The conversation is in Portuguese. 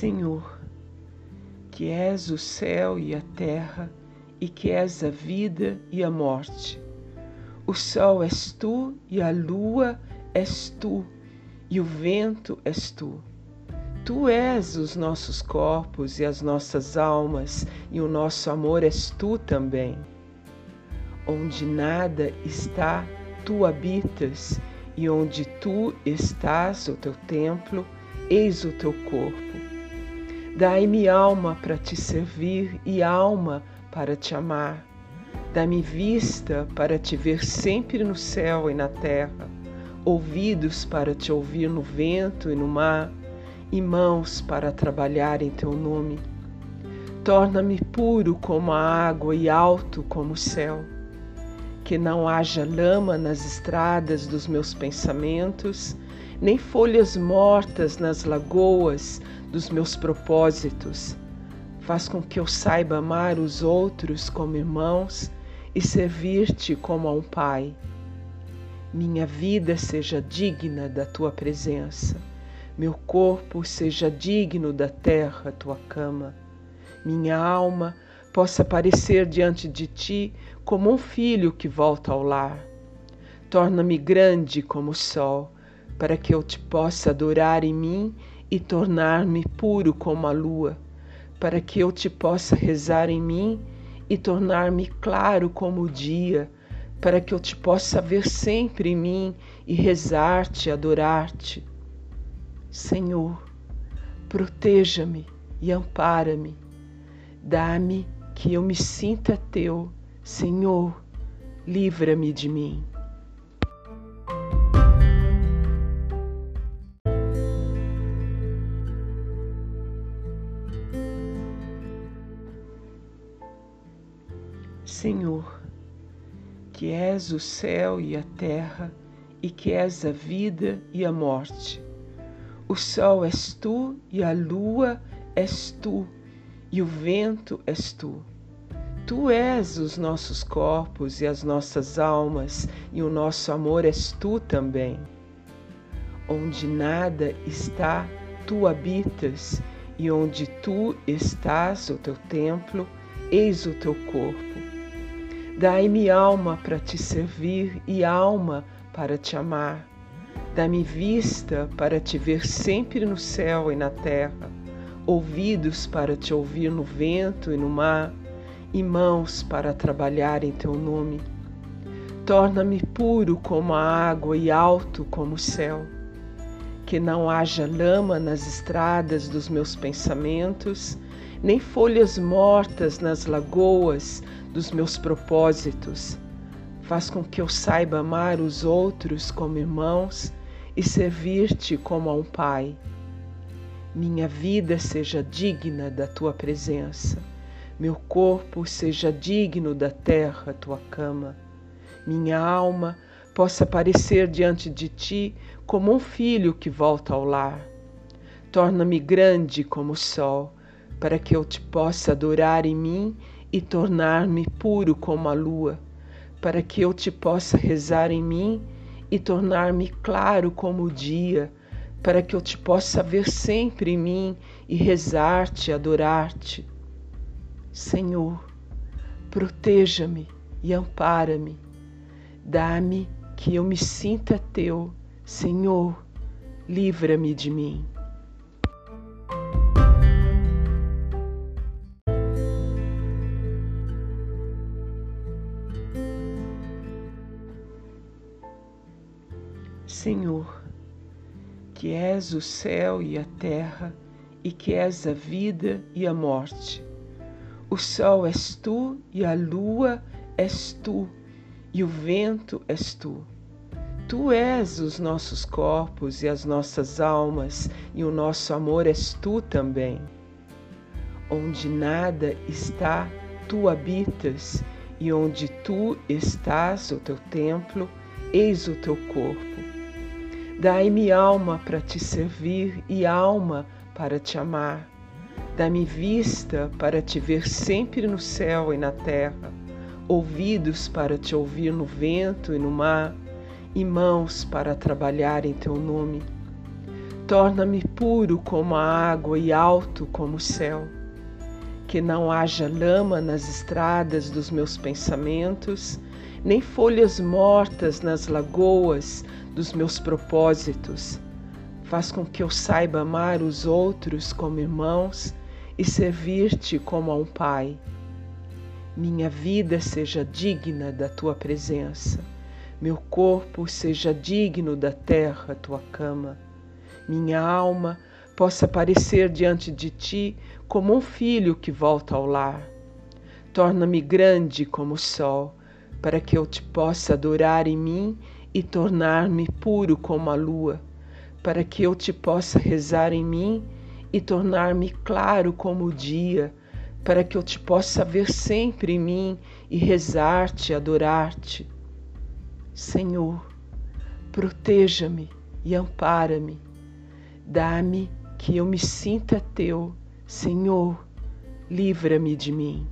Senhor, que és o céu e a terra, e que és a vida e a morte. O sol és tu e a lua és tu, e o vento és tu. Tu és os nossos corpos e as nossas almas, e o nosso amor és tu também. Onde nada está, tu habitas, e onde tu estás, o teu templo, eis o teu corpo. Dai-me alma para te servir e alma para te amar. Dá-me vista para te ver sempre no céu e na terra, ouvidos para te ouvir no vento e no mar, e mãos para trabalhar em teu nome. Torna-me puro como a água e alto como o céu. Que não haja lama nas estradas dos meus pensamentos, nem folhas mortas nas lagoas dos meus propósitos. Faz com que eu saiba amar os outros como irmãos e servir-te como a um pai. Minha vida seja digna da tua presença, meu corpo seja digno da terra, tua cama. Minha alma possa aparecer diante de ti como um filho que volta ao lar. Torna-me grande como o sol, para que eu te possa adorar em mim e tornar-me puro como a lua, para que eu te possa rezar em mim e tornar-me claro como o dia, para que eu te possa ver sempre em mim e rezar-te, adorar-te. Senhor, proteja-me e ampara-me. Dá-me que eu me sinta teu. Senhor, livra-me de mim. Senhor, que és o céu e a terra, e que és a vida e a morte. O sol és tu e a lua és tu, e o vento és tu. Tu és os nossos corpos e as nossas almas, e o nosso amor és tu também. Onde nada está, tu habitas, e onde tu estás, o teu templo, eis o teu corpo. Dai-me alma para te servir e alma para te amar. Dá-me vista para te ver sempre no céu e na terra, ouvidos para te ouvir no vento e no mar, e mãos para trabalhar em teu nome. Torna-me puro como a água e alto como o céu. Que não haja lama nas estradas dos meus pensamentos, nem folhas mortas nas lagoas dos meus propósitos. Faz com que eu saiba amar os outros como irmãos e servir-te como a um pai. Minha vida seja digna da tua presença, meu corpo seja digno da terra, tua cama. Minha alma possa aparecer diante de ti como um filho que volta ao lar. Torna-me grande como o sol para que eu te possa adorar em mim e tornar-me puro como a lua, para que eu te possa rezar em mim e tornar-me claro como o dia, para que eu te possa ver sempre em mim e rezar-te, adorar-te. Senhor, proteja-me e ampara-me. Dá-me que eu me sinta teu. Senhor, livra-me de mim. Senhor, que és o céu e a terra, e que és a vida e a morte. O sol és tu e a lua és tu, e o vento és tu. Tu és os nossos corpos e as nossas almas, e o nosso amor és tu também. Onde nada está, tu habitas, e onde tu estás, o teu templo, eis o teu corpo. Dai-me alma para te servir e alma para te amar. Dá-me vista para te ver sempre no céu e na terra, ouvidos para te ouvir no vento e no mar, e mãos para trabalhar em teu nome. Torna-me puro como a água e alto como o céu. Que não haja lama nas estradas dos meus pensamentos, nem folhas mortas nas lagoas dos meus propósitos. Faz com que eu saiba amar os outros como irmãos e servir-te como a um pai. Minha vida seja digna da tua presença, meu corpo seja digno da terra, tua cama. Minha alma possa aparecer diante de ti como um filho que volta ao lar. Torna-me grande como o sol para que eu te possa adorar em mim e tornar-me puro como a lua, para que eu te possa rezar em mim e tornar-me claro como o dia, para que eu te possa ver sempre em mim e rezar-te, adorar-te. Senhor, proteja-me e ampara-me. Dá-me que eu me sinta teu. Senhor, livra-me de mim.